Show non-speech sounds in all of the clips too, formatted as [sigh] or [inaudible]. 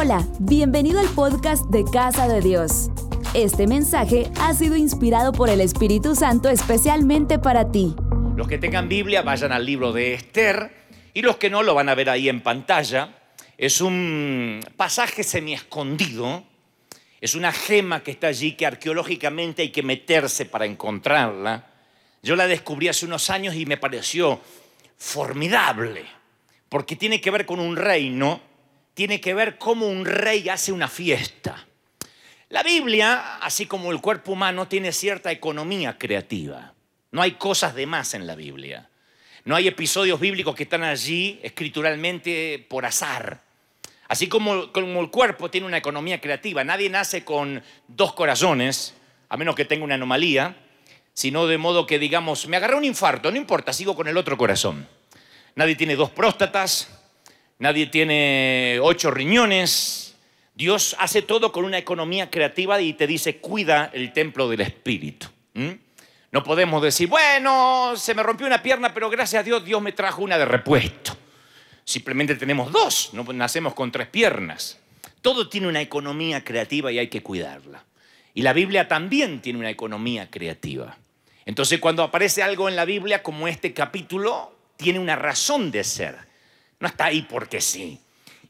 Hola, bienvenido al podcast de Casa de Dios. Este mensaje ha sido inspirado por el Espíritu Santo especialmente para ti. Los que tengan Biblia vayan al libro de Esther y los que no lo van a ver ahí en pantalla. Es un pasaje semi escondido, es una gema que está allí que arqueológicamente hay que meterse para encontrarla. Yo la descubrí hace unos años y me pareció formidable, porque tiene que ver con un reino tiene que ver cómo un rey hace una fiesta. La Biblia, así como el cuerpo humano, tiene cierta economía creativa. No hay cosas de más en la Biblia. No hay episodios bíblicos que están allí escrituralmente por azar. Así como, como el cuerpo tiene una economía creativa, nadie nace con dos corazones, a menos que tenga una anomalía, sino de modo que digamos, me agarré un infarto, no importa, sigo con el otro corazón. Nadie tiene dos próstatas, nadie tiene ocho riñones. Dios hace todo con una economía creativa y te dice, cuida el templo del Espíritu. No podemos decir, bueno, se me rompió una pierna, pero gracias a Dios Dios me trajo una de repuesto. Simplemente tenemos dos, no nacemos con tres piernas. Todo tiene una economía creativa y hay que cuidarla. Y la Biblia también tiene una economía creativa. Entonces cuando aparece algo en la Biblia como este capítulo, tiene una razón de ser. No está ahí porque sí.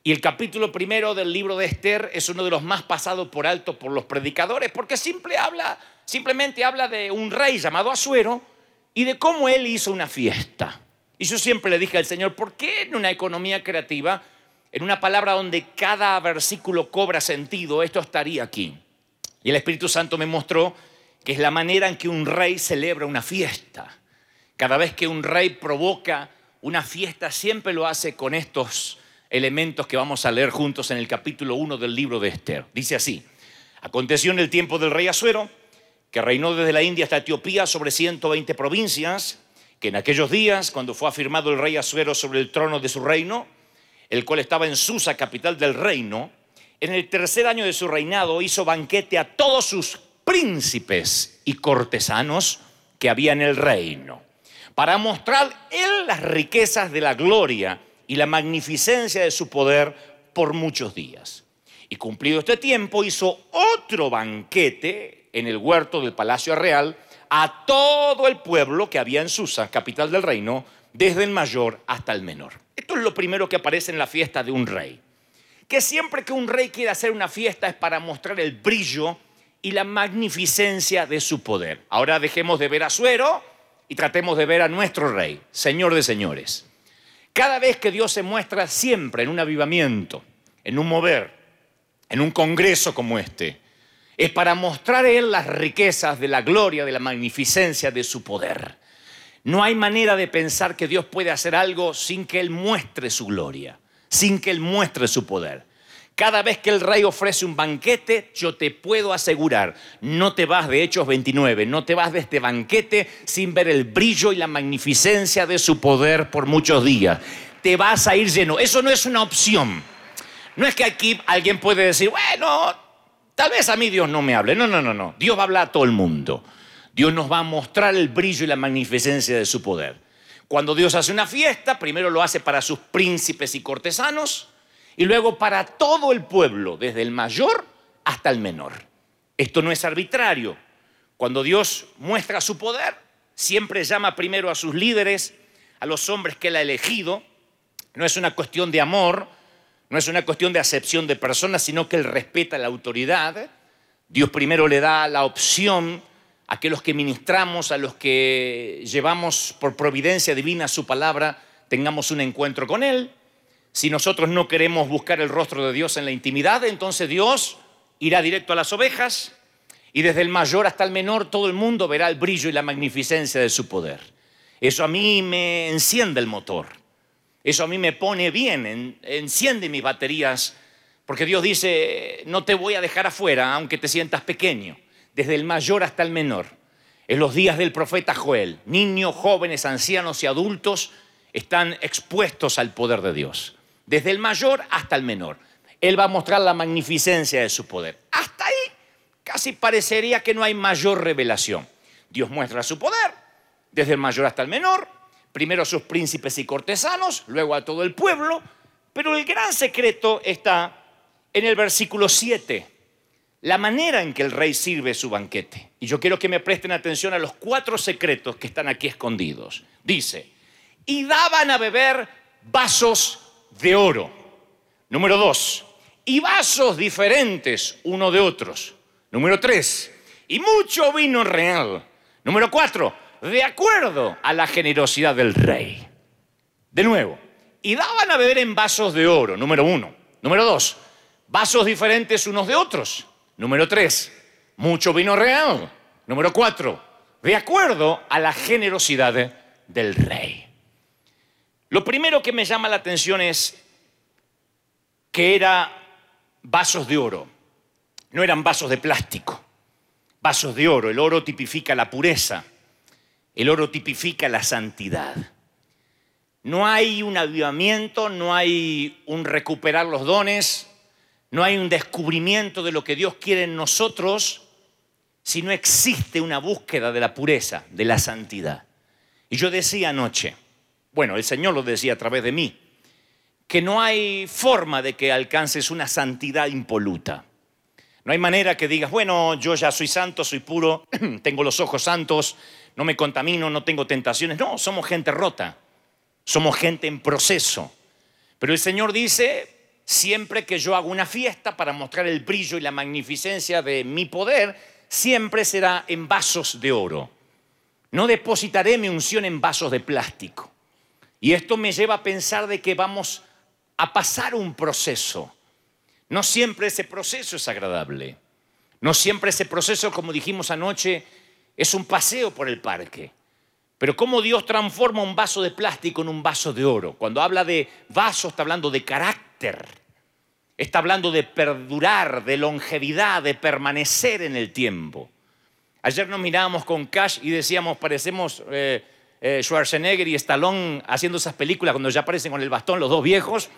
Y el capítulo primero del libro de Esther es uno de los más pasados por alto por los predicadores, porque simplemente habla de un rey llamado Asuero y de cómo él hizo una fiesta. Y yo siempre le dije al Señor, ¿por qué en una economía creativa, en una palabra donde cada versículo cobra sentido, esto estaría aquí? Y el Espíritu Santo me mostró que es la manera en que un rey celebra una fiesta. Cada vez que un rey provoca una fiesta siempre lo hace con estos elementos que vamos a leer juntos en el capítulo 1 del libro de Esther. Dice así, aconteció en el tiempo del rey Asuero, que reinó desde la India hasta Etiopía sobre 120 provincias, que en aquellos días, cuando fue afirmado el rey Asuero sobre el trono de su reino, el cual estaba en Susa, capital del reino, en el tercer año de su reinado hizo banquete a todos sus príncipes y cortesanos que había en el reino para mostrar Él las riquezas de la gloria y la magnificencia de su poder por muchos días. Y cumplido este tiempo hizo otro banquete en el huerto del Palacio Real a todo el pueblo que había en Susa, capital del reino, desde el mayor hasta el menor. Esto es lo primero que aparece en la fiesta de un rey. Que siempre que un rey quiere hacer una fiesta es para mostrar el brillo y la magnificencia de su poder. Ahora dejemos de ver a Suero y tratemos de ver a nuestro Rey, Señor de señores. Cada vez que Dios se muestra siempre en un avivamiento, en un mover, en un congreso como este, es para mostrar a Él las riquezas de la gloria, de la magnificencia de su poder. No hay manera de pensar que Dios puede hacer algo sin que Él muestre su gloria, sin que Él muestre su poder. Cada vez que el rey ofrece un banquete, yo te puedo asegurar, no te vas de Hechos 29, no te vas de este banquete sin ver el brillo y la magnificencia de su poder por muchos días. Te vas a ir lleno. Eso no es una opción. No es que aquí alguien puede decir, bueno, tal vez a mí Dios no me hable. No, no, no, no. Dios va a hablar a todo el mundo. Dios nos va a mostrar el brillo y la magnificencia de su poder. Cuando Dios hace una fiesta, primero lo hace para sus príncipes y cortesanos y luego para todo el pueblo, desde el mayor hasta el menor. Esto no es arbitrario. Cuando Dios muestra su poder, siempre llama primero a sus líderes, a los hombres que Él ha elegido. No es una cuestión de amor, no es una cuestión de acepción de personas, sino que Él respeta la autoridad. Dios primero le da la opción a que los que ministramos, a los que llevamos por providencia divina su palabra, tengamos un encuentro con Él. Si nosotros no queremos buscar el rostro de Dios en la intimidad, entonces Dios irá directo a las ovejas y desde el mayor hasta el menor todo el mundo verá el brillo y la magnificencia de su poder. Eso a mí me enciende el motor. Eso a mí me pone bien, enciende mis baterías, porque Dios dice, no te voy a dejar afuera, aunque te sientas pequeño, desde el mayor hasta el menor. En los días del profeta Joel, niños, jóvenes, ancianos y adultos están expuestos al poder de Dios desde el mayor hasta el menor. Él va a mostrar la magnificencia de su poder. Hasta ahí casi parecería que no hay mayor revelación. Dios muestra su poder, desde el mayor hasta el menor, primero a sus príncipes y cortesanos, luego a todo el pueblo, pero el gran secreto está en el versículo 7 la manera en que el rey sirve su banquete. Y yo quiero que me presten atención a los cuatro secretos que están aquí escondidos. Dice, y daban a beber vasos de oro. Número dos, y vasos diferentes uno de otros. Número tres, y mucho vino real. Número cuatro, de acuerdo a la generosidad del rey. De nuevo, y daban a beber en vasos de oro, número uno. Número dos, vasos diferentes unos de otros. Número tres, mucho vino real. Número cuatro, de acuerdo a la generosidad del rey. Lo primero que me llama la atención es que eran vasos de oro, no eran vasos de plástico, vasos de oro. El oro tipifica la pureza, el oro tipifica la santidad. No hay un avivamiento, no hay un recuperar los dones, no hay un descubrimiento de lo que Dios quiere en nosotros si no existe una búsqueda de la pureza, de la santidad. Y yo decía anoche, bueno, el Señor lo decía a través de mí, que no hay forma de que alcances una santidad impoluta. No hay manera que digas, bueno, yo ya soy santo, soy puro, [clears throat] tengo los ojos santos, no me contamino, no tengo tentaciones. No, somos gente rota, somos gente en proceso. Pero el Señor dice, siempre que yo hago una fiesta para mostrar el brillo y la magnificencia de mi poder, siempre será en vasos de oro. No depositaré mi unción en vasos de plástico. Y esto me lleva a pensar de que vamos a pasar un proceso. No siempre ese proceso es agradable. No siempre ese proceso, como dijimos anoche, es un paseo por el parque. Pero cómo Dios transforma un vaso de plástico en un vaso de oro. Cuando habla de vaso está hablando de carácter. Está hablando de perdurar, de longevidad, de permanecer en el tiempo. Ayer nos mirábamos con Cash y decíamos, parecemos eh, eh, Schwarzenegger y Stallone haciendo esas películas cuando ya aparecen con el bastón los dos viejos.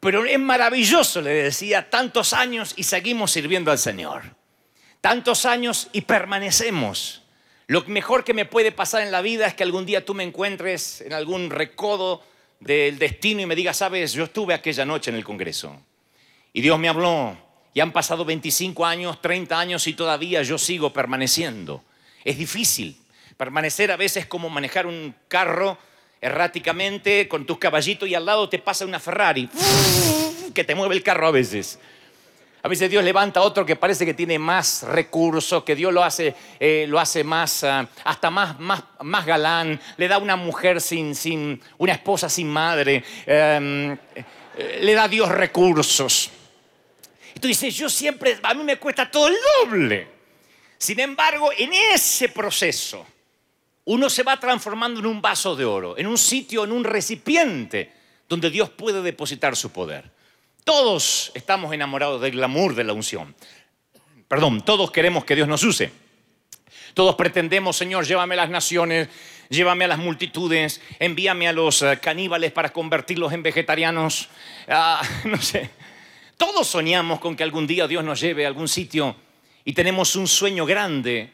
Pero es maravilloso, le decía, tantos años y seguimos sirviendo al Señor. Tantos años y permanecemos. Lo mejor que me puede pasar en la vida es que algún día tú me encuentres en algún recodo del destino y me diga, sabes, yo estuve aquella noche en el Congreso y Dios me habló y han pasado 25 años, 30 años y todavía yo sigo permaneciendo. Es difícil. Permanecer a veces como manejar un carro erráticamente con tus caballitos y al lado te pasa una Ferrari [laughs] que te mueve el carro a veces. A veces Dios levanta a otro que parece que tiene más recursos, que Dios lo hace, eh, lo hace más, ah, hasta más, más, más galán, le da una mujer sin, sin una esposa sin madre, em, eh, le da Dios recursos. Y tú dices, yo siempre, a mí me cuesta todo el doble. Sin embargo, en ese proceso, uno se va transformando en un vaso de oro, en un sitio, en un recipiente donde Dios puede depositar su poder. Todos estamos enamorados del glamour de la unción. Perdón, todos queremos que Dios nos use. Todos pretendemos, Señor, llévame a las naciones, llévame a las multitudes, envíame a los eh, caníbales para convertirlos en vegetarianos. Ah, [laughs] no sé. Todos soñamos con que algún día Dios nos lleve a algún sitio y tenemos un sueño grande,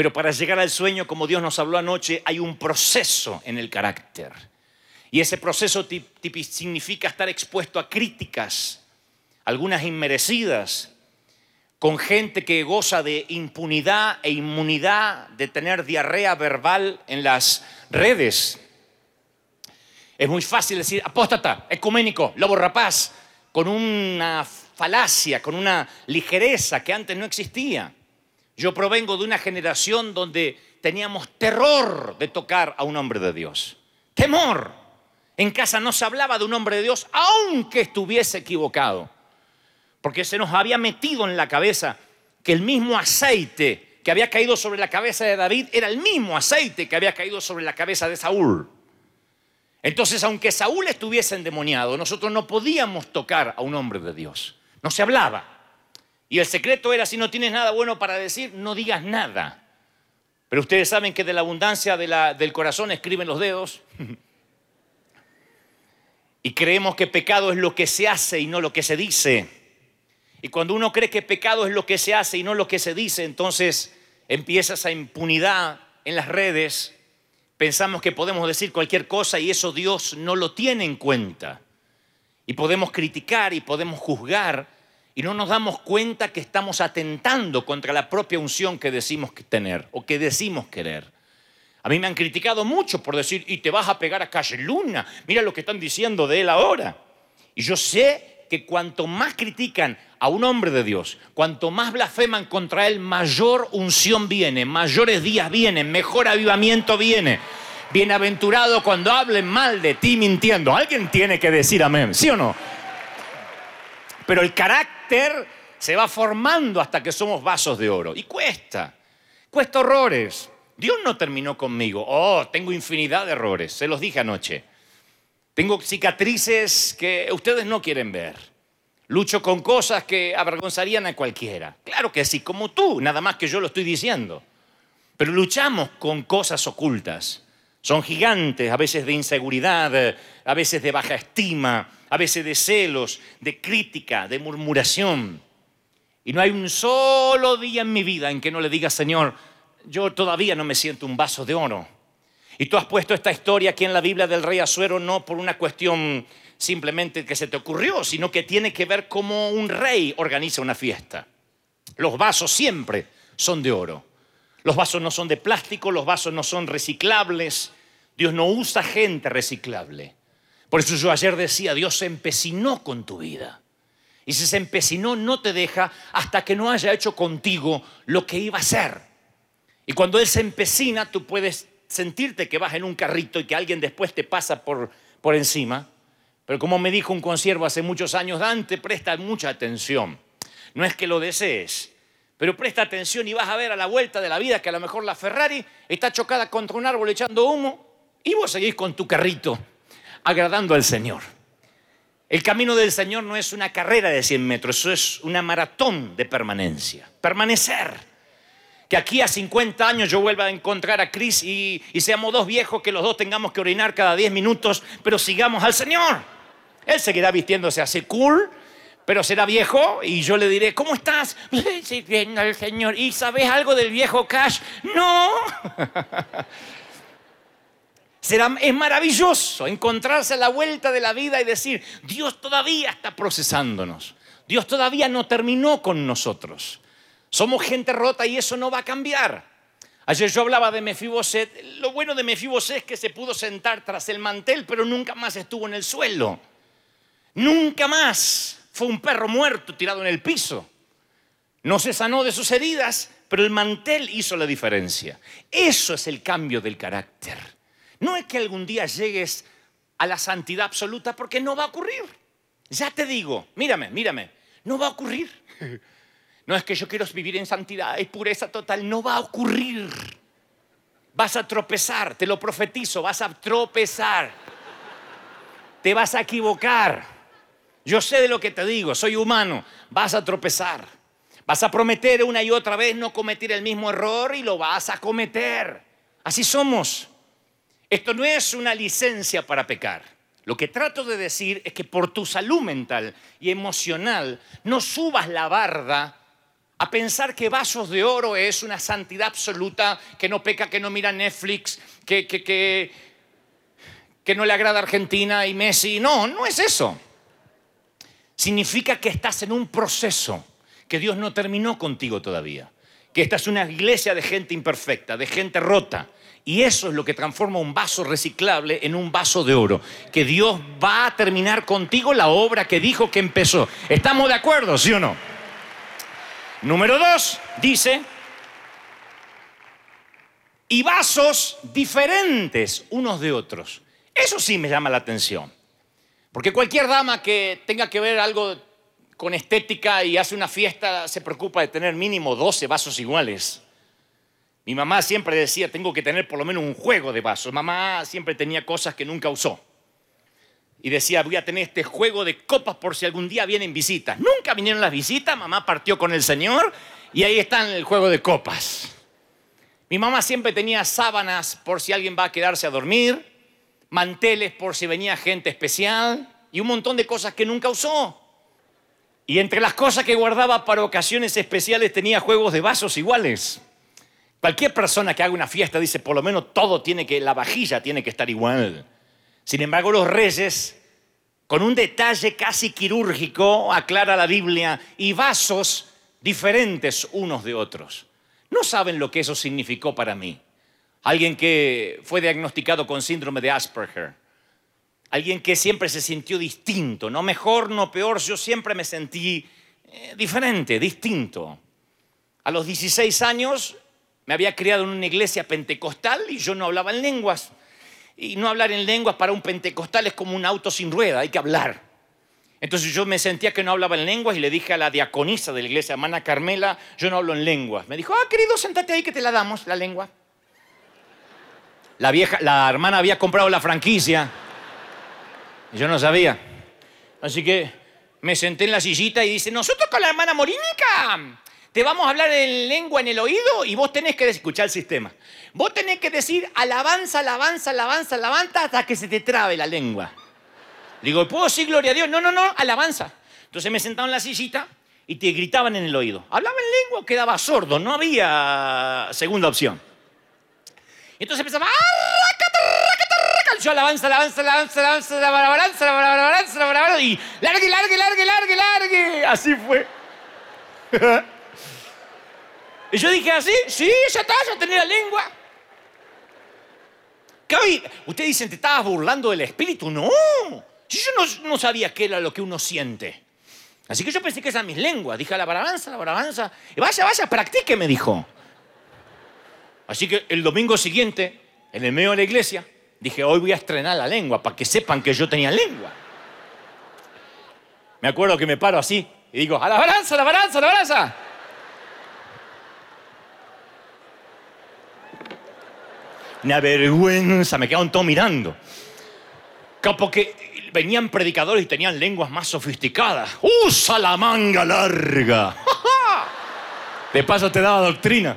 pero para llegar al sueño, como Dios nos habló anoche, hay un proceso en el carácter. Y ese proceso significa estar expuesto a críticas, algunas inmerecidas, con gente que goza de impunidad e inmunidad de tener diarrea verbal en las redes. Es muy fácil decir apóstata, ecuménico, lobo rapaz, con una falacia, con una ligereza que antes no existía. Yo provengo de una generación donde teníamos terror de tocar a un hombre de Dios. Temor. En casa no se hablaba de un hombre de Dios, aunque estuviese equivocado. Porque se nos había metido en la cabeza que el mismo aceite que había caído sobre la cabeza de David era el mismo aceite que había caído sobre la cabeza de Saúl. Entonces, aunque Saúl estuviese endemoniado, nosotros no podíamos tocar a un hombre de Dios. No se hablaba. Y el secreto era, si no tienes nada bueno para decir, no digas nada. Pero ustedes saben que de la abundancia del corazón escriben los dedos. Y creemos que pecado es lo que se hace y no lo que se dice. Y cuando uno cree que pecado es lo que se hace y no lo que se dice, entonces empieza esa impunidad en las redes. Pensamos que podemos decir cualquier cosa y eso Dios no lo tiene en cuenta. Y podemos criticar y podemos juzgar y no nos damos cuenta que estamos atentando contra la propia unción que decimos tener o que decimos querer. A mí me han criticado mucho por decir, y te vas a pegar a Calle Luna, mira lo que están diciendo de él ahora. Y yo sé que cuanto más critican a un hombre de Dios, cuanto más blasfeman contra él, mayor unción viene, mayores días vienen, mejor avivamiento viene. Bienaventurado cuando hablen mal de ti mintiendo. Alguien tiene que decir amén, ¿sí o no? Pero el carácter se va formando hasta que somos vasos de oro. Y cuesta, cuesta horrores. Dios no terminó conmigo. Oh, tengo infinidad de errores, se los dije anoche. Tengo cicatrices que ustedes no quieren ver. Lucho con cosas que avergonzarían a cualquiera. Claro que sí, como tú, nada más que yo lo estoy diciendo. Pero luchamos con cosas ocultas. Son gigantes, a veces de inseguridad, a veces de baja estima, a veces de celos, de crítica, de murmuración. Y no hay un solo día en mi vida en que no le diga, Señor, yo todavía no me siento un vaso de oro. Y tú has puesto esta historia aquí en la Biblia del rey Azuero no por una cuestión simplemente que se te ocurrió, sino que tiene que ver cómo un rey organiza una fiesta. Los vasos siempre son de oro. Los vasos no son de plástico, los vasos no son reciclables. Dios no usa gente reciclable. Por eso yo ayer decía, Dios se empecinó con tu vida. Y si se empecinó, no te deja hasta que no haya hecho contigo lo que iba a hacer. Y cuando Él se empecina, tú puedes sentirte que vas en un carrito y que alguien después te pasa por, por encima. Pero como me dijo un consiervo hace muchos años, Dante, presta mucha atención. No es que lo desees, pero presta atención y vas a ver a la vuelta de la vida que a lo mejor la Ferrari está chocada contra un árbol echando humo y vos seguís con tu carrito agradando al Señor. El camino del Señor no es una carrera de 100 metros, eso es una maratón de permanencia. Permanecer que aquí a 50 años yo vuelva a encontrar a Cris y, seamos dos viejos que los dos tengamos que orinar cada 10 minutos, pero sigamos al Señor. Él seguirá vistiéndose así cool, pero será viejo y yo le diré, ¿cómo estás? [laughs] Sirviendo al Señor. ¿Y sabes algo del viejo Cash? No. [laughs] Es maravilloso encontrarse a la vuelta de la vida y decir, Dios todavía está procesándonos. Dios todavía no terminó con nosotros. Somos gente rota y eso no va a cambiar. Ayer yo hablaba de Mefiboset. Lo bueno de Mefiboset es que se pudo sentar tras el mantel, pero nunca más estuvo en el suelo. Nunca más fue un perro muerto tirado en el piso. No se sanó de sus heridas, pero el mantel hizo la diferencia. Eso es el cambio del carácter. No es que algún día llegues a la santidad absoluta porque no va a ocurrir. Ya te digo, mírame, mírame, no va a ocurrir. [laughs] No es que yo quiero vivir en santidad y pureza total, no va a ocurrir. Vas a tropezar, te lo profetizo, vas a tropezar. Te vas a equivocar. Yo sé de lo que te digo, soy humano, vas a tropezar. Vas a prometer una y otra vez no cometer el mismo error y lo vas a cometer. Así somos. Esto no es una licencia para pecar. Lo que trato de decir es que por tu salud mental y emocional no subas la barda a pensar que Vasos de Oro es una santidad absoluta, que no peca, que no mira Netflix, que, que, que, que no le agrada Argentina y Messi. No, no es eso. Significa que estás en un proceso, que Dios no terminó contigo todavía, que esta es una iglesia de gente imperfecta, de gente rota. Y eso es lo que transforma un vaso reciclable en un vaso de oro. Que Dios va a terminar contigo la obra que dijo que empezó. ¿Estamos de acuerdo, sí o no? Número dos, dice, y vasos diferentes unos de otros. Eso sí me llama la atención. Porque cualquier dama que tenga que ver algo con estética y hace una fiesta se preocupa de tener mínimo 12 vasos iguales. Mi mamá siempre decía, tengo que tener por lo menos un juego de vasos. Mamá siempre tenía cosas que nunca usó y decía, voy a tener este juego de copas por si algún día vienen visitas. Nunca vinieron las visitas, mamá partió con el Señor y ahí está el juego de copas. Mi mamá siempre tenía sábanas por si alguien va a quedarse a dormir, manteles por si venía gente especial y un montón de cosas que nunca usó. Y entre las cosas que guardaba para ocasiones especiales tenía juegos de vasos iguales. Cualquier persona que haga una fiesta dice, por lo menos todo tiene que, la vajilla tiene que estar igual. Sin embargo, los reyes con un detalle casi quirúrgico, aclara la Biblia, y vasos diferentes unos de otros. No saben lo que eso significó para mí. Alguien que fue diagnosticado con síndrome de Asperger. Alguien que siempre se sintió distinto, no mejor, no peor, yo siempre me sentí eh, diferente, distinto. A los 16 años me había criado en una iglesia pentecostal y yo no hablaba en lenguas. Y no hablar en lenguas para un pentecostal es como un auto sin rueda, hay que hablar. Entonces yo me sentía que no hablaba en lenguas y le dije a la diaconisa de la iglesia, hermana Carmela, yo no hablo en lenguas. Me dijo, ah, querido, sentate ahí que te la damos, la lengua. La vieja, la hermana había comprado la franquicia. Y yo no sabía. Así que me senté en la sillita y dice, nosotros con la hermana Morínica te vamos a hablar en lengua en el oído y vos tenés que escuchar el sistema. Vos tenés que decir alabanza, alabanza, alabanza, alabanza hasta que se te trabe la lengua. Digo, ¿puedo decir gloria a Dios? No, no, no, alabanza. Entonces me sentaba en la sillita y te gritaban en el oído. Hablaba en lengua, quedaba sordo, no había segunda opción. Entonces empezaba, yo alabanza, alabanza, alabanza, alabanza, alabanza, alabanza, alabanza, y largue, largue, largue, largue, largue. Así fue. Y yo dije así, sí, ya está, ya tenía la lengua. Ustedes dicen, ¿te estabas burlando del espíritu? No. Yo no, sabía qué era lo que uno siente. Así que yo pensé que esas mis lenguas. Dije, la barabanza, la barabanza. Y vaya, vaya, practique, me dijo. Así que el domingo siguiente, en el medio de la iglesia, dije, hoy voy a estrenar la lengua para que sepan que yo tenía lengua. Me acuerdo que me paro así y digo, a la balanza, a la balanza, a la balanza. Una vergüenza, me quedaron todos mirando. Porque venían predicadores y tenían lenguas más sofisticadas. ¡Usa la manga larga! [laughs] De paso te daba doctrina.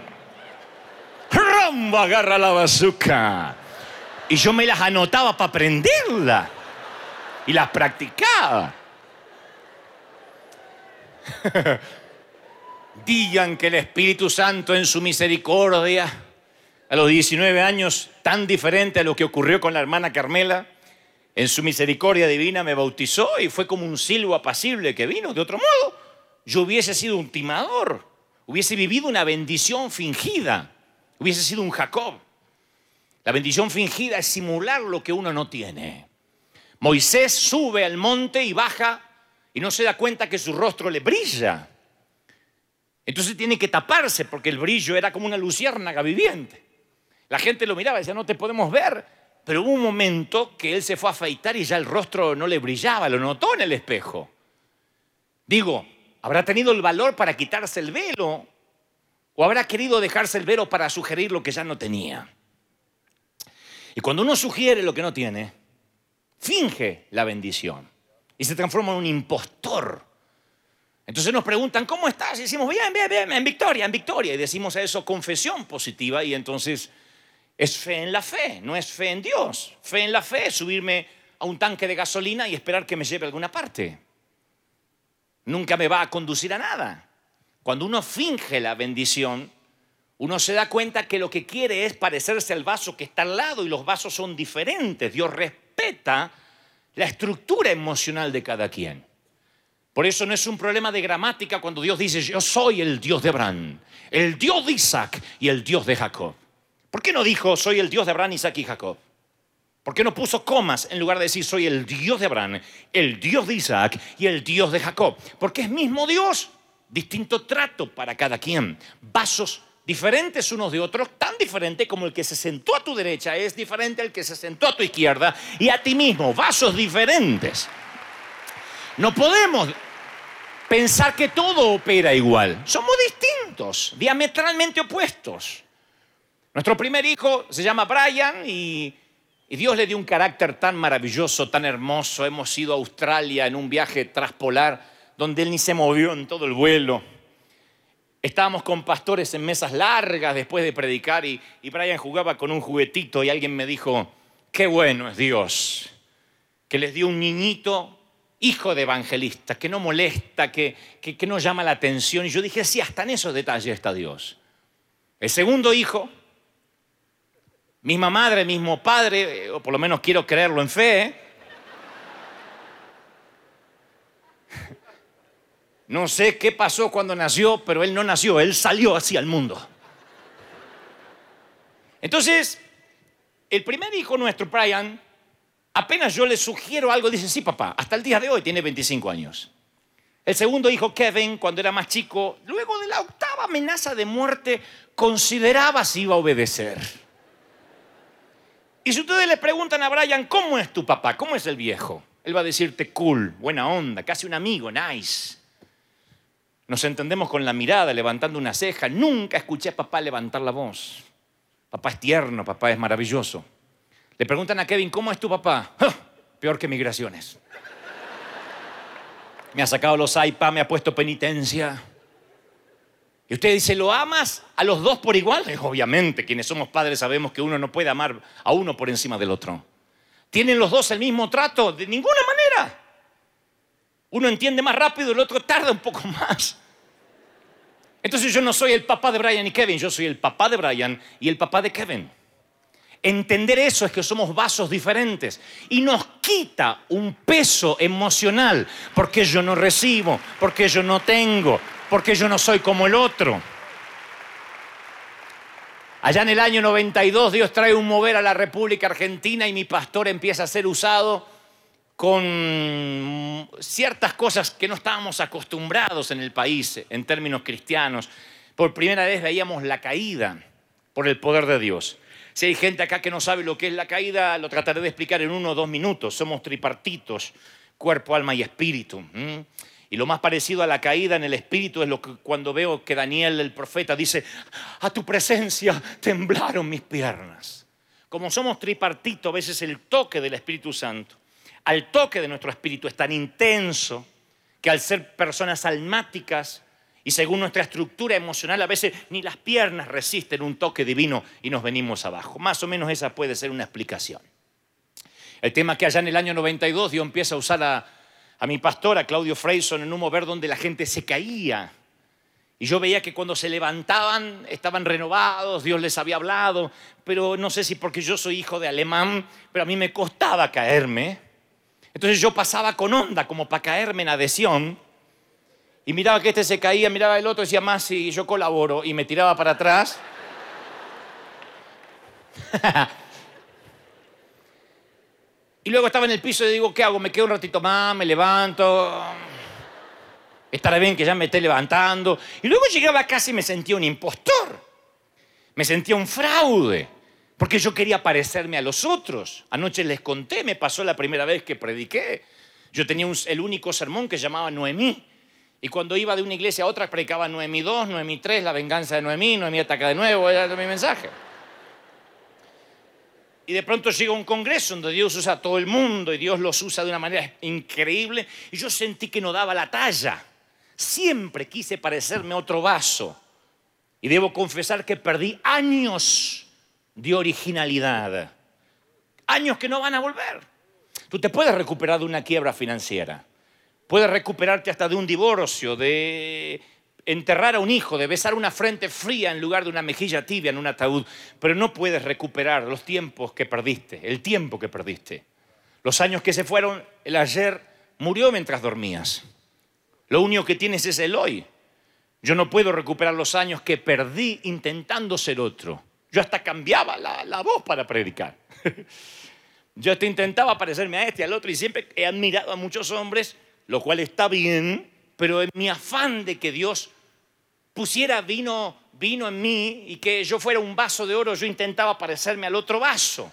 ¡Ramba, agarra la bazooka! Y yo me las anotaba para aprenderla. Y las practicaba. [laughs] Digan que el Espíritu Santo en su misericordia, a los 19 años, tan diferente a lo que ocurrió con la hermana Carmela, en su misericordia divina me bautizó y fue como un silbo apacible que vino. De otro modo, yo hubiese sido un timador, hubiese vivido una bendición fingida, hubiese sido un Jacob. La bendición fingida es simular lo que uno no tiene. Moisés sube al monte y baja y no se da cuenta que su rostro le brilla. Entonces tiene que taparse porque el brillo era como una luciérnaga viviente. La gente lo miraba y decía, no te podemos ver. Pero hubo un momento que él se fue a afeitar y ya el rostro no le brillaba, lo notó en el espejo. Digo, ¿habrá tenido el valor para quitarse el velo? ¿O habrá querido dejarse el velo para sugerir lo que ya no tenía? Y cuando uno sugiere lo que no tiene, finge la bendición y se transforma en un impostor. Entonces nos preguntan, ¿cómo estás? Y decimos, bien, bien, bien, en victoria, en victoria. Y decimos a eso confesión positiva y entonces es fe en la fe, no es fe en Dios. Fe en la fe es subirme a un tanque de gasolina y esperar que me lleve a alguna parte. Nunca me va a conducir a nada. Cuando uno finge la bendición, uno se da cuenta que lo que quiere es parecerse al vaso que está al lado y los vasos son diferentes. Dios respeta la estructura emocional de cada quien. Por eso no es un problema de gramática cuando Dios dice, yo soy el Dios de Abraham, el Dios de Isaac y el Dios de Jacob. ¿Por qué no dijo soy el Dios de Abraham, Isaac y Jacob? ¿Por qué no puso comas en lugar de decir soy el Dios de Abraham, el Dios de Isaac y el Dios de Jacob? Porque es mismo Dios, distinto trato para cada quien, vasos diferentes unos de otros, tan diferente como el que se sentó a tu derecha es diferente al que se sentó a tu izquierda y a ti mismo, vasos diferentes. No podemos pensar que todo opera igual, somos distintos, diametralmente opuestos. Nuestro primer hijo se llama Brian y, Dios le dio un carácter tan maravilloso, tan hermoso. Hemos ido a Australia en un viaje traspolar donde él ni se movió en todo el vuelo. Estábamos con pastores en mesas largas después de predicar y, Brian jugaba con un juguetito y alguien me dijo, qué bueno es Dios, que les dio un niñito hijo de evangelista, que no molesta, que, que, que no llama la atención. Y yo dije, sí, hasta en esos detalles está Dios. El segundo hijo misma madre, mismo padre, o por lo menos quiero creerlo en fe, No sé qué pasó cuando nació, pero él no nació, él salió así al mundo. Entonces, el primer hijo nuestro, Brian, apenas yo le sugiero algo, dice, sí, papá, hasta el día de hoy tiene 25 años. El segundo hijo, Kevin, cuando era más chico, luego de la octava amenaza de muerte, consideraba si iba a obedecer. Y si ustedes le preguntan a Brian, ¿cómo es tu papá? ¿Cómo es el viejo? Él va a decirte cool, buena onda, casi un amigo, nice. Nos entendemos con la mirada, levantando una ceja. Nunca escuché a papá levantar la voz. Papá es tierno, papá es maravilloso. Le preguntan a Kevin, ¿cómo es tu papá? Peor que migraciones. Me ha sacado los iPad, me ha puesto penitencia. Y usted dice, ¿lo amas a los dos por igual? Obviamente, quienes somos padres sabemos que uno no puede amar a uno por encima del otro. ¿Tienen los dos el mismo trato? De ninguna manera. Uno entiende más rápido, el otro tarda un poco más. Entonces yo no soy el papá de Brian y Kevin, yo soy el papá de Brian y el papá de Kevin. Entender eso es que somos vasos diferentes y nos quita un peso emocional porque yo no recibo, porque yo no tengo, porque yo no soy como el otro. Allá en el año 92 Dios trae un mover a la República Argentina y mi pastor empieza a ser usado con ciertas cosas que no estábamos acostumbrados en el país en términos cristianos. Por primera vez veíamos la caída por el poder de Dios. Si hay gente acá que no sabe lo que es la caída, lo trataré de explicar en uno o dos minutos. Somos tripartitos, cuerpo, alma y espíritu. Y lo más parecido a la caída en el espíritu es lo que cuando veo que Daniel el profeta dice, a tu presencia temblaron mis piernas. Como somos tripartitos, a veces el toque del Espíritu Santo al toque de nuestro espíritu es tan intenso que al ser personas almáticas y según nuestra estructura emocional a veces ni las piernas resisten un toque divino y nos venimos abajo. Más o menos esa puede ser una explicación. El tema que allá en el año 92 Dios empieza a usar a, a mi pastora Claudio Freyson en un mover donde la gente se caía. Y yo veía que cuando se levantaban estaban renovados, Dios les había hablado, pero no sé si porque yo soy hijo de alemán, pero a mí me costaba caerme. Entonces yo pasaba con onda como para caerme en adhesión y miraba que este se caía, miraba el otro y decía, más si yo colaboro y me tiraba para atrás. [laughs] y luego estaba en el piso y digo, ¿qué hago? Me quedo un ratito más, me levanto. Estará bien que ya me esté levantando. Y luego llegaba a casa y me sentía un impostor. Me sentía un fraude. Porque yo quería parecerme a los otros. Anoche les conté, me pasó la primera vez que prediqué. Yo tenía el único sermón que llamaba Noemí. Y cuando iba de una iglesia a otra, predicaba Noemí 2, Noemí 3, la venganza de Noemí, Noemí ataca de nuevo, era mi mensaje. Y de pronto llega un congreso donde Dios usa a todo el mundo y Dios los usa de una manera increíble. Y yo sentí que no daba la talla. Siempre quise parecerme otro vaso. Y debo confesar que perdí años de originalidad. Años que no van a volver. Tú te puedes recuperar de una quiebra financiera. Puedes recuperarte hasta de un divorcio, de enterrar a un hijo, de besar una frente fría en lugar de una mejilla tibia en un ataúd, pero no puedes recuperar los tiempos que perdiste, el tiempo que perdiste. Los años que se fueron, el ayer murió mientras dormías. Lo único que tienes es el hoy. Yo no puedo recuperar los años que perdí intentando ser otro. Yo hasta cambiaba la, voz para predicar. [laughs] Yo hasta intentaba parecerme a este, al otro, y siempre he admirado a muchos hombres, lo cual está bien, pero en mi afán de que Dios pusiera vino, vino en mí y que yo fuera un vaso de oro, yo intentaba parecerme al otro vaso.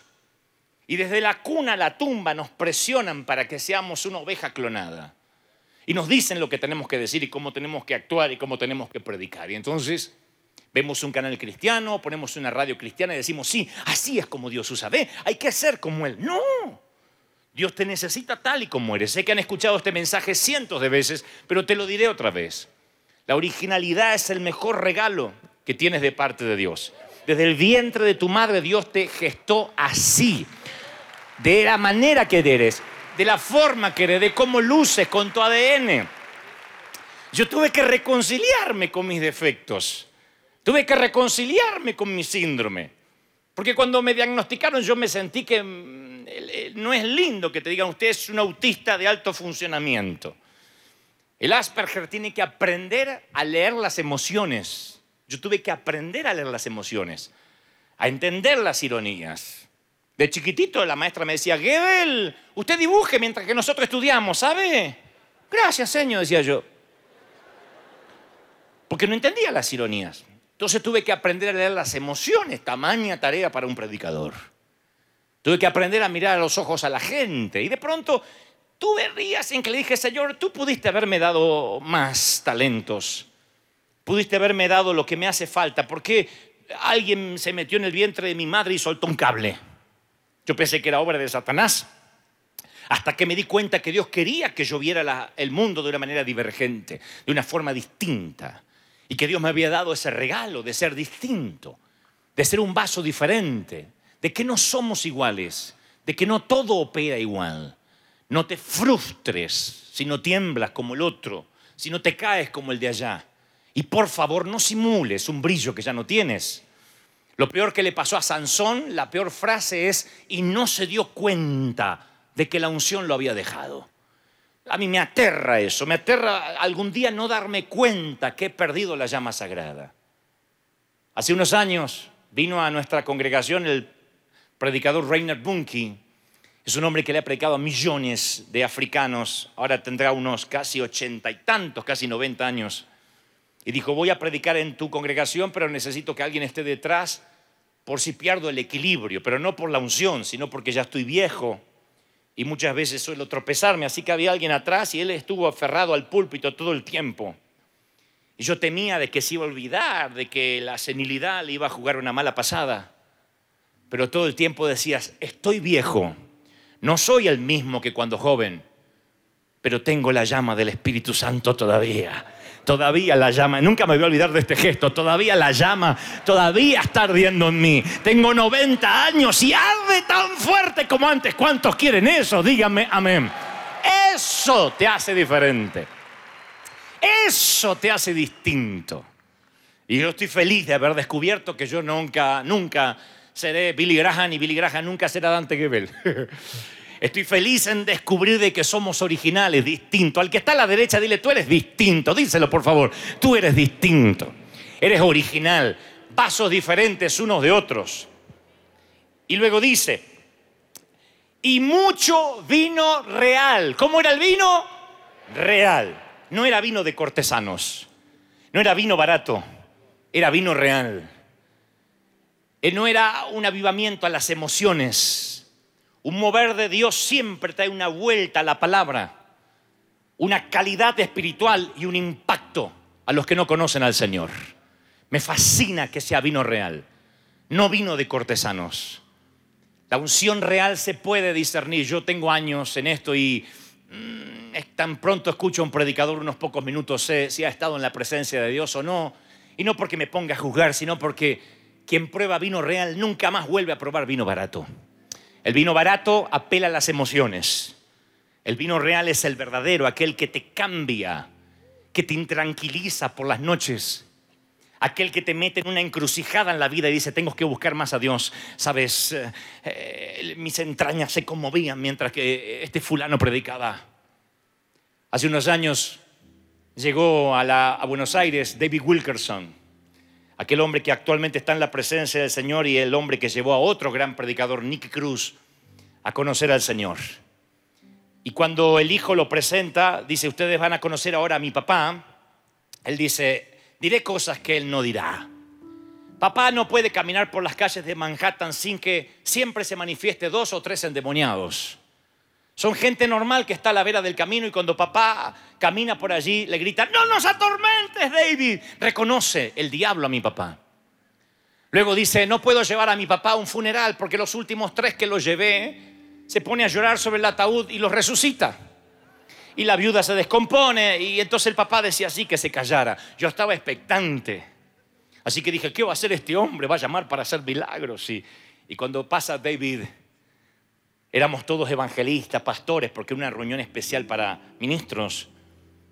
Y desde la cuna a la tumba nos presionan para que seamos una oveja clonada. Y nos dicen lo que tenemos que decir y cómo tenemos que actuar y cómo tenemos que predicar. Y entonces Vemos un canal cristiano, ponemos una radio cristiana y decimos, sí, así es como Dios usa. Ve, hay que ser como Él. No, Dios te necesita tal y como eres. Sé que han escuchado este mensaje cientos de veces, pero te lo diré otra vez. La originalidad es el mejor regalo que tienes de parte de Dios. Desde el vientre de tu madre Dios te gestó así, de la manera que eres, de la forma que eres, de cómo luces con tu ADN. Yo tuve que reconciliarme con mis defectos. Tuve que reconciliarme con mi síndrome. Porque cuando me diagnosticaron yo me sentí que mm, no es lindo que te digan usted es un autista de alto funcionamiento. El Asperger tiene que aprender a leer las emociones. Yo tuve que aprender a leer las emociones, a entender las ironías. De chiquitito la maestra me decía, Gebel, usted dibuje mientras que nosotros estudiamos, ¿sabe? Gracias, señor, decía yo. Porque no entendía las ironías. Entonces tuve que aprender a leer las emociones, tamaña tarea para un predicador. Tuve que aprender a mirar a los ojos a la gente. Y de pronto tuve días en que le dije, Señor, tú pudiste haberme dado más talentos. Pudiste haberme dado lo que me hace falta. porque alguien se metió en el vientre de mi madre y soltó un cable? Yo pensé que era obra de Satanás. Hasta que me di cuenta que Dios quería que yo viera el mundo de una manera divergente, de una forma distinta. Y que Dios me había dado ese regalo de ser distinto, de ser un vaso diferente, de que no somos iguales, de que no todo opera igual. No te frustres si no tiemblas como el otro, si no te caes como el de allá. Y por favor, no simules un brillo que ya no tienes. Lo peor que le pasó a Sansón, la peor frase es, y no se dio cuenta de que la unción lo había dejado. A mí me aterra eso, me aterra algún día no darme cuenta que he perdido la llama sagrada. Hace unos años vino a nuestra congregación el predicador Reiner Bunke es un hombre que le ha predicado a millones de africanos, ahora tendrá unos casi ochenta y tantos, casi noventa años. Y dijo, voy a predicar en tu congregación, pero necesito que alguien esté detrás por si pierdo el equilibrio, pero no por la unción, sino porque ya estoy viejo y muchas veces suelo tropezarme. Así que había alguien atrás y él estuvo aferrado al púlpito todo el tiempo. Y yo temía de que se iba a olvidar, de que la senilidad le iba a jugar una mala pasada. Pero todo el tiempo decías, estoy viejo no soy el mismo que cuando joven, pero tengo la llama del Espíritu Santo todavía. Todavía la llama, nunca me voy a olvidar de este gesto, todavía la llama, todavía está ardiendo en mí. Tengo 90 años y arde tan fuerte como antes. ¿Cuántos quieren eso? Díganme amén. Eso te hace diferente. Eso te hace distinto. Y yo estoy feliz de haber descubierto que yo nunca, nunca seré Billy Graham y Billy Graham nunca será Dante Gebel. [laughs] Estoy feliz en descubrir de que somos originales, distintos. Al que está a la derecha, dile, tú eres distinto. Díselo, por favor. Tú eres distinto. Eres original. Vasos diferentes unos de otros. Y luego dice, y mucho vino real. ¿Cómo era el vino? Real. No era vino de cortesanos. No era vino barato. Era vino real. Eh, no era un avivamiento a las emociones. Un mover de Dios siempre trae una vuelta a la palabra, una calidad espiritual y un impacto a los que no conocen al Señor. Me fascina que sea vino real, no vino de cortesanos. La unción real se puede discernir. Yo tengo años en esto y mm, tan pronto escucho a un predicador unos pocos minutos sé si ha estado en la presencia de Dios o no. Y no porque me ponga a juzgar, sino porque quien prueba vino real nunca más vuelve a probar vino barato. El vino barato apela a las emociones. El vino real es el verdadero, aquel que te cambia, que te intranquiliza por las noches, aquel que te mete en una encrucijada en la vida y dice, tengo que buscar más a Dios. Sabes, eh, eh, mis entrañas se conmovían mientras que este fulano predicaba. Hace unos años llegó a, a Buenos Aires David Wilkerson aquel hombre que actualmente está en la presencia del Señor y el hombre que llevó a otro gran predicador, Nick Cruz, a conocer al Señor. Y cuando el hijo lo presenta, dice, ustedes van a conocer ahora a mi papá, él dice, diré cosas que él no dirá. Papá no puede caminar por las calles de Manhattan sin que siempre se manifieste dos o tres endemoniados. Son gente normal que está a la vera del camino y cuando papá camina por allí le grita, no nos atormentes, David. Reconoce el diablo a mi papá. Luego dice, no puedo llevar a mi papá a un funeral porque los últimos tres que lo llevé se pone a llorar sobre el ataúd y los resucita. Y la viuda se descompone y entonces el papá decía así que se callara. Yo estaba expectante. Así que dije, ¿qué va a hacer este hombre? Va a llamar para hacer milagros. Y, y cuando pasa David Éramos todos evangelistas, pastores, porque era una reunión especial para ministros.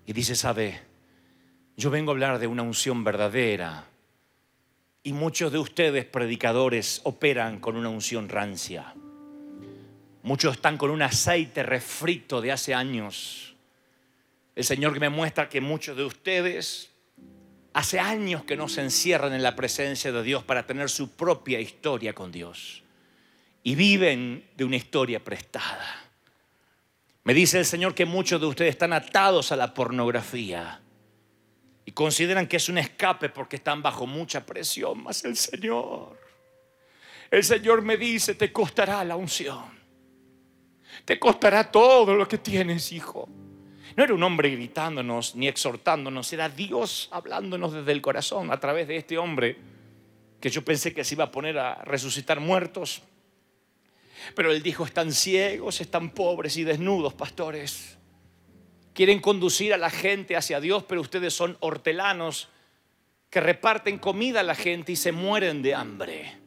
Y dice, sabe, yo vengo a hablar de una unción verdadera. Y muchos de ustedes, predicadores, operan con una unción rancia. Muchos están con un aceite refrito de hace años. El Señor me muestra que muchos de ustedes hace años que no se encierran en la presencia de Dios para tener su propia historia con Dios. Y viven de una historia prestada. Me dice el Señor que muchos de ustedes están atados a la pornografía y consideran que es un escape porque están bajo mucha presión, más el Señor. El Señor me dice, te costará la unción. Te costará todo lo que tienes, hijo. No era un hombre gritándonos ni exhortándonos, era Dios hablándonos desde el corazón a través de este hombre que yo pensé que se iba a poner a resucitar muertos. Pero él dijo, están ciegos, están pobres y desnudos, pastores. Quieren conducir a la gente hacia Dios, pero ustedes son hortelanos que reparten comida a la gente y se mueren de hambre.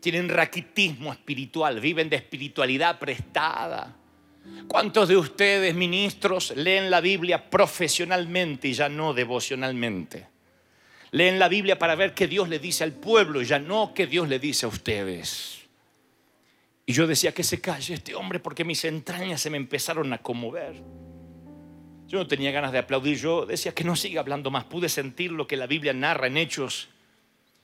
Tienen raquitismo espiritual, viven de espiritualidad prestada. ¿Cuántos de ustedes, ministros, leen la Biblia profesionalmente y ya no devocionalmente? Leen la Biblia para ver qué Dios le dice al pueblo y ya no qué Dios le dice a ustedes. Y yo decía que se calle este hombre porque mis entrañas se me empezaron a conmover. Yo no tenía ganas de aplaudir, yo decía que no siga hablando más. Pude sentir lo que la Biblia narra en Hechos,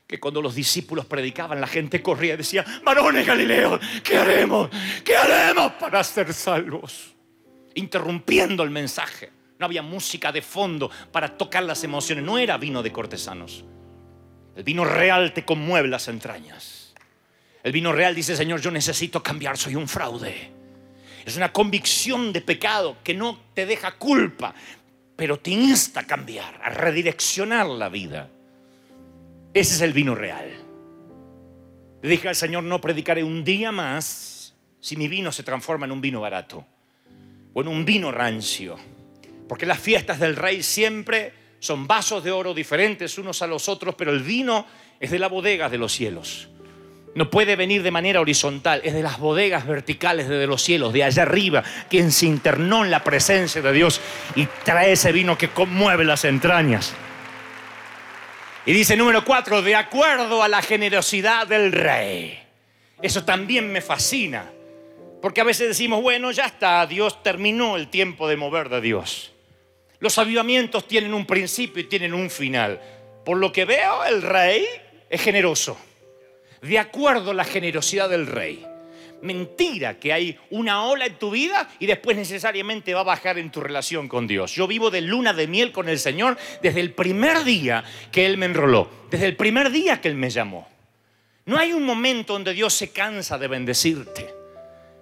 que cuando los discípulos predicaban, la gente corría y decía, varones Galileo, ¿qué haremos? ¿Qué haremos para ser salvos? Interrumpiendo el mensaje. No había música de fondo para tocar las emociones. No era vino de cortesanos. El vino real te conmueve las entrañas. El vino real dice, Señor, yo necesito cambiar, soy un fraude. Es una convicción de pecado que no te deja culpa, pero te insta a cambiar, a redireccionar la vida. Ese es el vino real. Le dije al Señor, no predicaré un día más si mi vino se transforma en un vino barato o en un vino rancio. Porque las fiestas del rey siempre son vasos de oro diferentes unos a los otros, pero el vino es de la bodega de los cielos. No puede venir de manera horizontal, es de las bodegas verticales de los cielos, de allá arriba, quien se internó en la presencia de Dios y trae ese vino que conmueve las entrañas. Y dice número cuatro, de acuerdo a la generosidad del rey. Eso también me fascina, porque a veces decimos, bueno, ya está, Dios terminó el tiempo de mover de Dios. Los avivamientos tienen un principio y tienen un final. Por lo que veo, el rey es generoso de acuerdo a la generosidad del rey. Mentira que hay una ola en tu vida y después necesariamente va a bajar en tu relación con Dios. Yo vivo de luna de miel con el Señor desde el primer día que Él me enroló, desde el primer día que Él me llamó. No hay un momento donde Dios se cansa de bendecirte,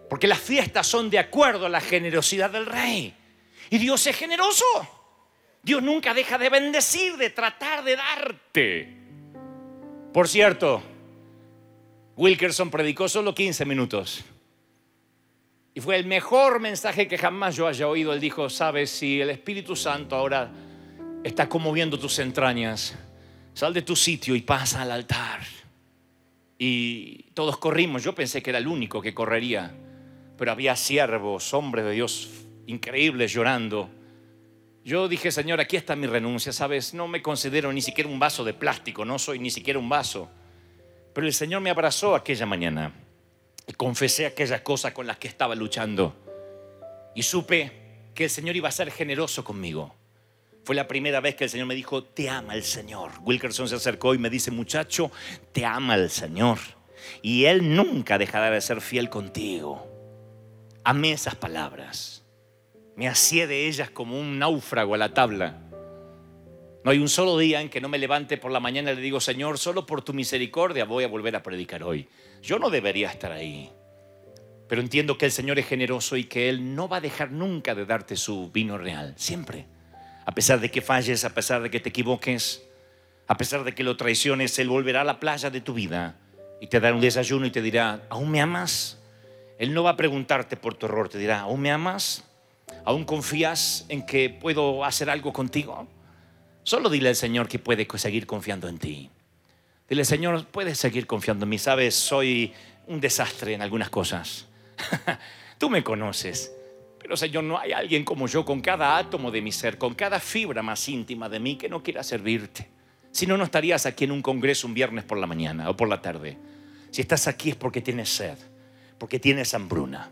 porque las fiestas son de acuerdo a la generosidad del rey. Y Dios es generoso. Dios nunca deja de bendecir, de tratar de darte. Por cierto, Wilkerson predicó solo 15 minutos. Y fue el mejor mensaje que jamás yo haya oído. Él dijo, sabes, si el Espíritu Santo ahora está conmoviendo tus entrañas, sal de tu sitio y pasa al altar. Y todos corrimos. Yo pensé que era el único que correría. Pero había siervos, hombres de Dios increíbles llorando. Yo dije, Señor, aquí está mi renuncia, ¿sabes? No me considero ni siquiera un vaso de plástico, no soy ni siquiera un vaso. Pero el Señor me abrazó aquella mañana y confesé aquellas cosas con las que estaba luchando. Y supe que el Señor iba a ser generoso conmigo. Fue la primera vez que el Señor me dijo, te ama el Señor. Wilkerson se acercó y me dice, muchacho, te ama el Señor. Y Él nunca dejará de ser fiel contigo. Amé esas palabras. Me hacía de ellas como un náufrago a la tabla. No hay un solo día en que no me levante por la mañana y le digo, Señor, solo por tu misericordia voy a volver a predicar hoy. Yo no debería estar ahí. Pero entiendo que el Señor es generoso y que Él no va a dejar nunca de darte su vino real. Siempre. A pesar de que falles, a pesar de que te equivoques, a pesar de que lo traiciones, Él volverá a la playa de tu vida y te dará un desayuno y te dirá, ¿aún me amas? Él no va a preguntarte por tu error, te dirá, ¿aún me amas? ¿Aún confías en que puedo hacer algo contigo? Solo dile al Señor que puede seguir confiando en ti. Dile, Señor, puedes seguir confiando en mí. Sabes, soy un desastre en algunas cosas. [laughs] Tú me conoces. Pero Señor, no hay alguien como yo con cada átomo de mi ser, con cada fibra más íntima de mí que no quiera servirte. Si no, no estarías aquí en un congreso un viernes por la mañana o por la tarde. Si estás aquí es porque tienes sed, porque tienes hambruna.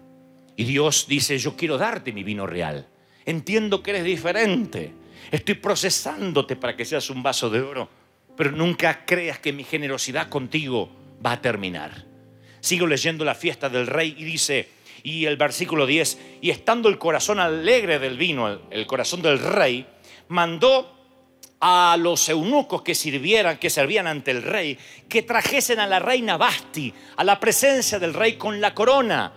Y Dios dice, yo quiero darte mi vino real. Entiendo que eres diferente. Estoy procesándote para que seas un vaso de oro. Pero nunca creas que mi generosidad contigo va a terminar. Sigo leyendo la fiesta del rey y dice, y el versículo 10, y estando el corazón alegre del vino, el corazón del rey, mandó a los eunucos que sirvieran, que servían ante el rey, que trajesen a la reina Basti a la presencia del rey con la corona,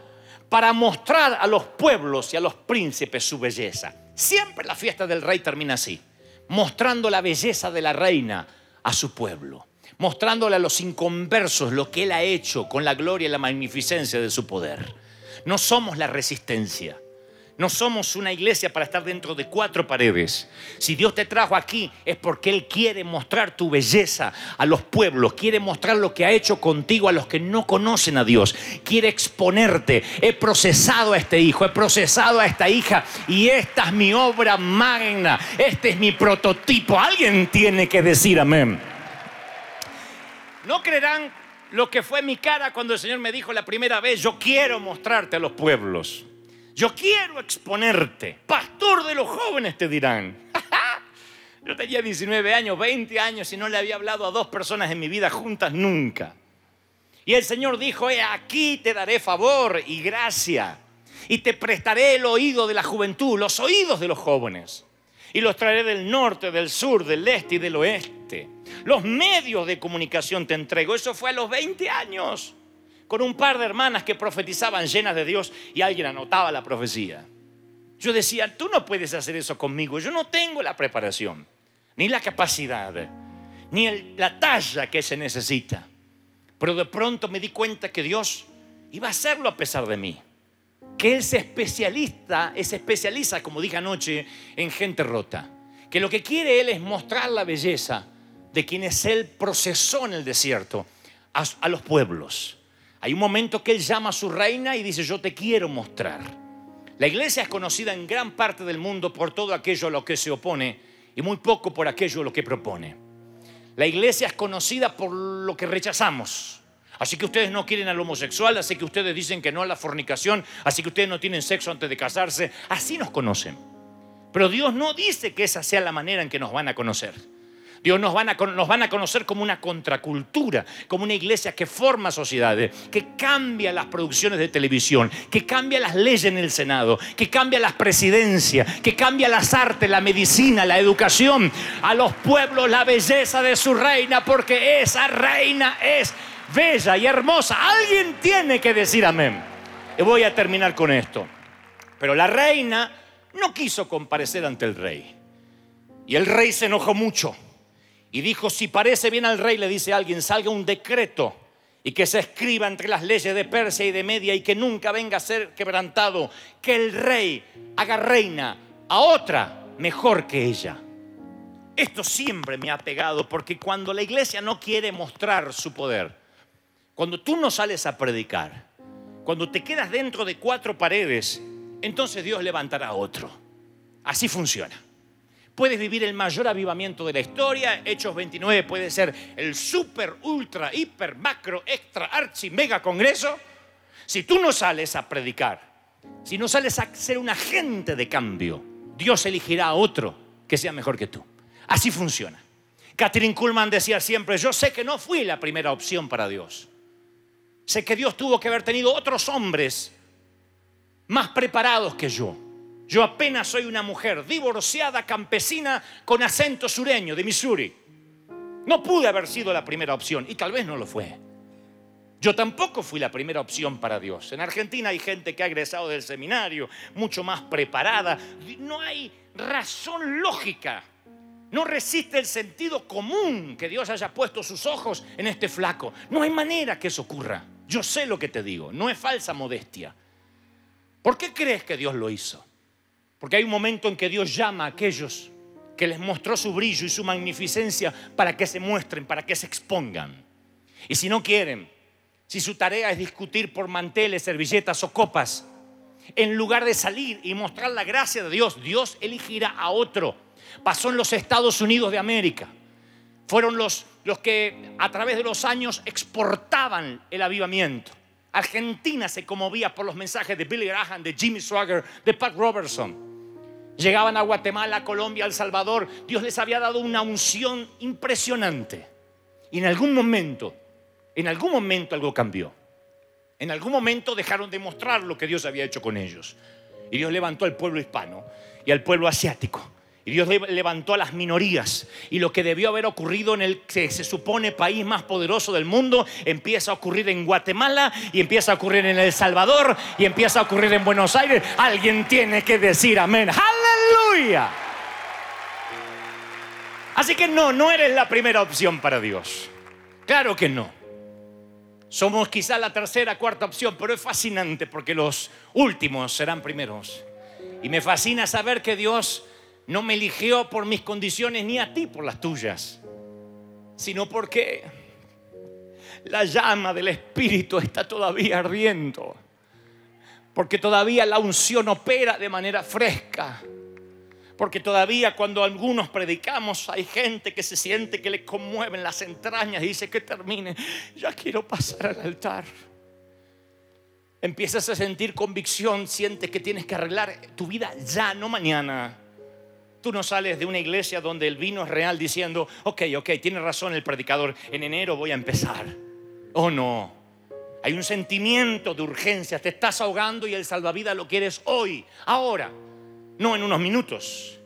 para mostrar a los pueblos y a los príncipes su belleza. Siempre la fiesta del rey termina así, mostrando la belleza de la reina a su pueblo, mostrándole a los inconversos lo que él ha hecho con la gloria y la magnificencia de su poder. No somos la resistencia. No somos una iglesia para estar dentro de cuatro paredes. Si Dios te trajo aquí es porque Él quiere mostrar tu belleza a los pueblos, quiere mostrar lo que ha hecho contigo a los que no conocen a Dios, quiere exponerte. He procesado a este hijo, he procesado a esta hija y esta es mi obra magna, este es mi prototipo. Alguien tiene que decir amén. No creerán lo que fue mi cara cuando el Señor me dijo la primera vez, yo quiero mostrarte a los pueblos. Yo quiero exponerte. Pastor de los jóvenes te dirán. [laughs] Yo tenía 19 años, 20 años y no le había hablado a dos personas en mi vida juntas nunca. Y el Señor dijo, aquí te daré favor y gracia. Y te prestaré el oído de la juventud, los oídos de los jóvenes. Y los traeré del norte, del sur, del este y del oeste. Los medios de comunicación te entrego. Eso fue a los 20 años con un par de hermanas que profetizaban llenas de Dios y alguien anotaba la profecía. Yo decía, tú no puedes hacer eso conmigo, yo no tengo la preparación, ni la capacidad, ni la talla que se necesita. Pero de pronto me di cuenta que Dios iba a hacerlo a pesar de mí. Que Él se especialista, se especializa, como dije anoche, en gente rota. Que lo que quiere Él es mostrar la belleza de quienes Él procesó en el desierto a los pueblos. Hay un momento que él llama a su reina y dice, yo te quiero mostrar. La iglesia es conocida en gran parte del mundo por todo aquello a lo que se opone y muy poco por aquello a lo que propone. La iglesia es conocida por lo que rechazamos. Así que ustedes no quieren al homosexual, así que ustedes dicen que no a la fornicación, así que ustedes no tienen sexo antes de casarse. Así nos conocen. Pero Dios no dice que esa sea la manera en que nos van a conocer. Dios nos van, a, nos van a conocer como una contracultura, como una iglesia que forma sociedades, que cambia las producciones de televisión, que cambia las leyes en el Senado, que cambia las presidencias, que cambia las artes, la medicina, la educación, a los pueblos la belleza de su reina, porque esa reina es bella y hermosa. Alguien tiene que decir amén. Y voy a terminar con esto. Pero la reina no quiso comparecer ante el rey. Y el rey se enojó mucho. Y dijo, si parece bien al rey, le dice alguien, salga un decreto y que se escriba entre las leyes de Persia y de Media y que nunca venga a ser quebrantado, que el rey haga reina a otra mejor que ella. Esto siempre me ha pegado porque cuando la iglesia no quiere mostrar su poder, cuando tú no sales a predicar, cuando te quedas dentro de cuatro paredes, entonces Dios levantará a otro. Así funciona puedes vivir el mayor avivamiento de la historia. Hechos 29 puede ser el super, ultra, hiper, macro, extra, archi, mega congreso. Si tú no sales a predicar, si no sales a ser un agente de cambio, Dios elegirá a otro que sea mejor que tú. Así funciona. Catherine Kuhlman decía siempre, yo sé que no fui la primera opción para Dios. Sé que Dios tuvo que haber tenido otros hombres más preparados que yo yo apenas soy una mujer divorciada, campesina, con acento sureño de Missouri. No pude haber sido la primera opción y tal vez no lo fue. Yo tampoco fui la primera opción para Dios. En Argentina hay gente que ha egresado del seminario, mucho más preparada. No hay razón lógica. No resiste el sentido común que Dios haya puesto sus ojos en este flaco. No hay manera que eso ocurra. Yo sé lo que te digo, no es falsa modestia. ¿Por qué crees que Dios lo hizo? Porque hay un momento en que Dios llama a aquellos que les mostró su brillo y su magnificencia para que se muestren, para que se expongan. Y si no quieren, si su tarea es discutir por manteles, servilletas o copas, en lugar de salir y mostrar la gracia de Dios, Dios elegirá a otro. Pasó en los Estados Unidos de América. Fueron los, los que a través de los años exportaban el avivamiento. Argentina se conmovía por los mensajes de Billy Graham, de Jimmy Swagger, de Pat Robertson. Llegaban a Guatemala, Colombia, El Salvador. Dios les había dado una unción impresionante. Y en algún momento, en algún momento algo cambió. En algún momento dejaron de mostrar lo que Dios había hecho con ellos. Y Dios levantó al pueblo hispano y al pueblo asiático. Y Dios levantó a las minorías. Y lo que debió haber ocurrido en el que se supone país más poderoso del mundo, empieza a ocurrir en Guatemala y empieza a ocurrir en El Salvador y empieza a ocurrir en Buenos Aires. Alguien tiene que decir amén. Aleluya. Así que no, no eres la primera opción para Dios. Claro que no. Somos quizá la tercera, cuarta opción, pero es fascinante porque los últimos serán primeros. Y me fascina saber que Dios no me eligió por mis condiciones ni a ti por las tuyas, sino porque la llama del Espíritu está todavía ardiendo, porque todavía la unción opera de manera fresca porque todavía cuando algunos predicamos hay gente que se siente que le conmueven las entrañas y dice que termine. Ya quiero pasar al altar. Empiezas a sentir convicción, sientes que tienes que arreglar tu vida ya, no mañana. Tú no sales de una iglesia donde el vino es real diciendo, ok, ok, tiene razón el predicador, en enero voy a empezar. Oh no, hay un sentimiento de urgencia, te estás ahogando y el salvavidas lo quieres hoy, ahora no en unos minutos.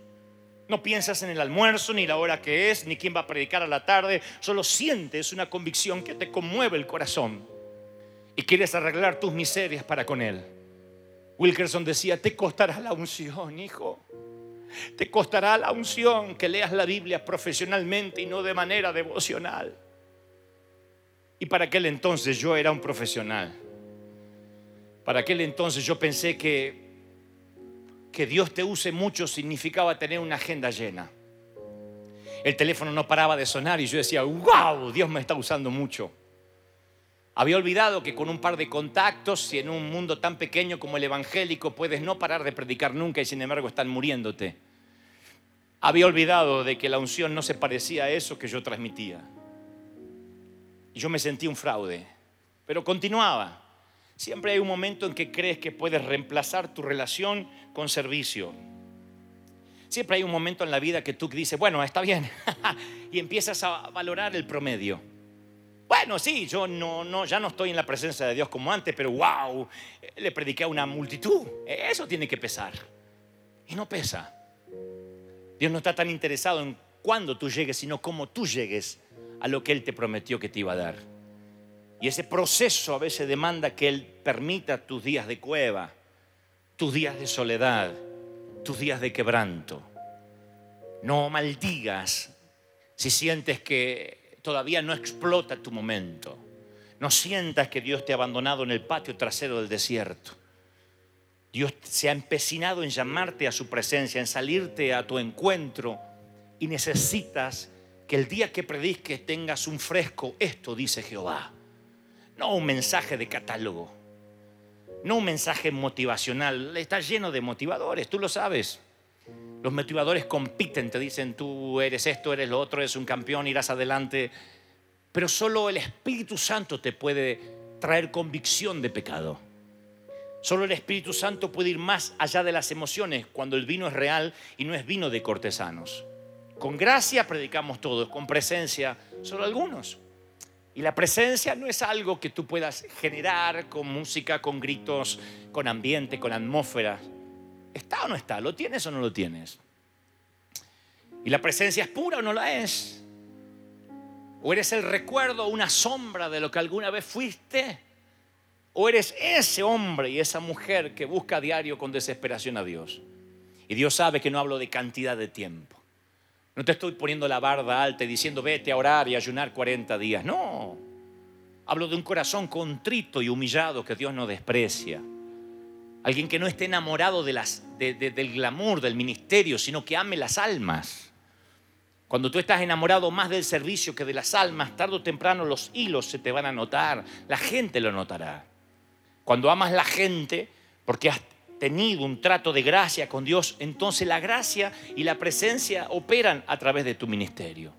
No piensas en el almuerzo, ni la hora que es, ni quién va a predicar a la tarde. Solo sientes una convicción que te conmueve el corazón. Y quieres arreglar tus miserias para con Él. Wilkerson decía, te costará la unción, hijo. Te costará la unción que leas la Biblia profesionalmente y no de manera devocional. Y para aquel entonces yo era un profesional. Para aquel entonces yo pensé que que Dios te use mucho significaba tener una agenda llena. El teléfono no paraba de sonar y yo decía, wow, Dios me está usando mucho. Había olvidado que con un par de contactos y en un mundo tan pequeño como el evangélico puedes no parar de predicar nunca y sin embargo están muriéndote. Había olvidado de que la unción no se parecía a eso que yo transmitía. Y yo me sentí un fraude, pero continuaba. Siempre hay un momento en que crees que puedes reemplazar tu relación con servicio. Siempre hay un momento en la vida que tú dices, bueno, está bien, [laughs] y empiezas a valorar el promedio. Bueno, sí, yo no, no, ya no estoy en la presencia de Dios como antes, pero wow, le prediqué a una multitud. Eso tiene que pesar. Y no pesa. Dios no está tan interesado en cuándo tú llegues, sino cómo tú llegues a lo que Él te prometió que te iba a dar. Y ese proceso a veces demanda que Él permita tus días de cueva, tus días de soledad, tus días de quebranto. No maldigas si sientes que todavía no explota tu momento. No sientas que Dios te ha abandonado en el patio trasero del desierto. Dios se ha empecinado en llamarte a su presencia, en salirte a tu encuentro y necesitas que el día que prediques tengas un fresco, esto dice Jehová. No un mensaje de catálogo, no un mensaje motivacional. Está lleno de motivadores, tú lo sabes. Los motivadores compiten, te dicen tú eres esto, eres lo otro, eres un campeón, irás adelante. Pero solo el Espíritu Santo te puede traer convicción de pecado. Solo el Espíritu Santo puede ir más allá de las emociones cuando el vino es real y no es vino de cortesanos. Con gracia predicamos todos, con presencia solo algunos. Y la presencia no es algo que tú puedas generar con música, con gritos, con ambiente, con atmósfera. ¿Está o no está? ¿Lo tienes o no lo tienes? ¿Y la presencia es pura o no la es? ¿O eres el recuerdo, una sombra de lo que alguna vez fuiste? ¿O eres ese hombre y esa mujer que busca a diario con desesperación a Dios? Y Dios sabe que no hablo de cantidad de tiempo. No te estoy poniendo la barda alta y diciendo vete a orar y ayunar 40 días. No. Hablo de un corazón contrito y humillado que Dios no desprecia. Alguien que no esté enamorado del glamour, del ministerio, sino que ame las almas. Cuando tú estás enamorado más del servicio que de las almas, tarde o temprano los hilos se te van a notar. La gente lo notará. Cuando amas la gente, porque has tenido un trato de gracia con Dios, entonces la gracia y la presencia operan a través de tu ministerio.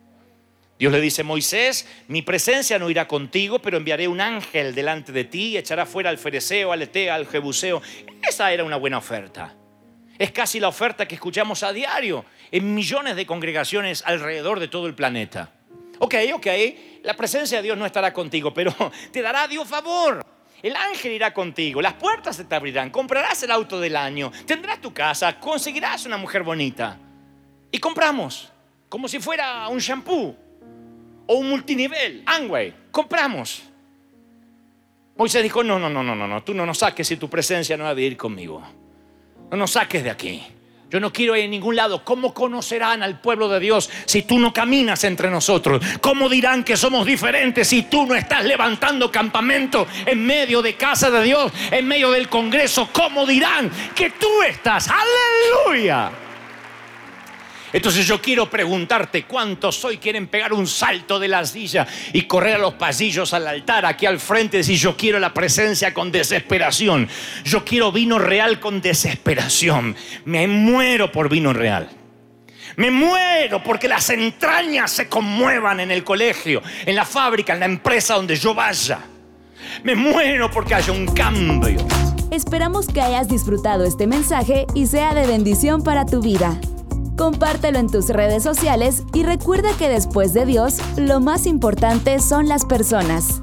Dios le dice, Moisés, mi presencia no irá contigo, pero enviaré un ángel delante de ti y echará fuera al fereceo, al etea, al jebuseo. Esa era una buena oferta. Es casi la oferta que escuchamos a diario en millones de congregaciones alrededor de todo el planeta. Ok, ok, la presencia de Dios no estará contigo, pero [laughs] te dará Dios favor. El ángel irá contigo, las puertas se te abrirán, comprarás el auto del año, tendrás tu casa, conseguirás una mujer bonita. Y compramos, como si fuera un shampoo o un multinivel, Angway, compramos. Moisés dijo, no, no, no, no, no, no, tú no nos saques si tu presencia no va a ir conmigo. No nos saques de aquí. Yo no quiero ir a ningún lado. ¿Cómo conocerán al pueblo de Dios si tú no caminas entre nosotros? ¿Cómo dirán que somos diferentes si tú no estás levantando campamento en medio de casa de Dios, en medio del Congreso? ¿Cómo dirán que tú estás? Aleluya. Entonces yo quiero preguntarte cuántos hoy quieren pegar un salto de la silla y correr a los pasillos al altar, aquí al frente, decir yo quiero la presencia con desesperación. Yo quiero vino real con desesperación. Me muero por vino real. Me muero porque las entrañas se conmuevan en el colegio, en la fábrica, en la empresa donde yo vaya. Me muero porque haya un cambio. Esperamos que hayas disfrutado este mensaje y sea de bendición para tu vida. Compártelo en tus redes sociales y recuerda que después de Dios, lo más importante son las personas.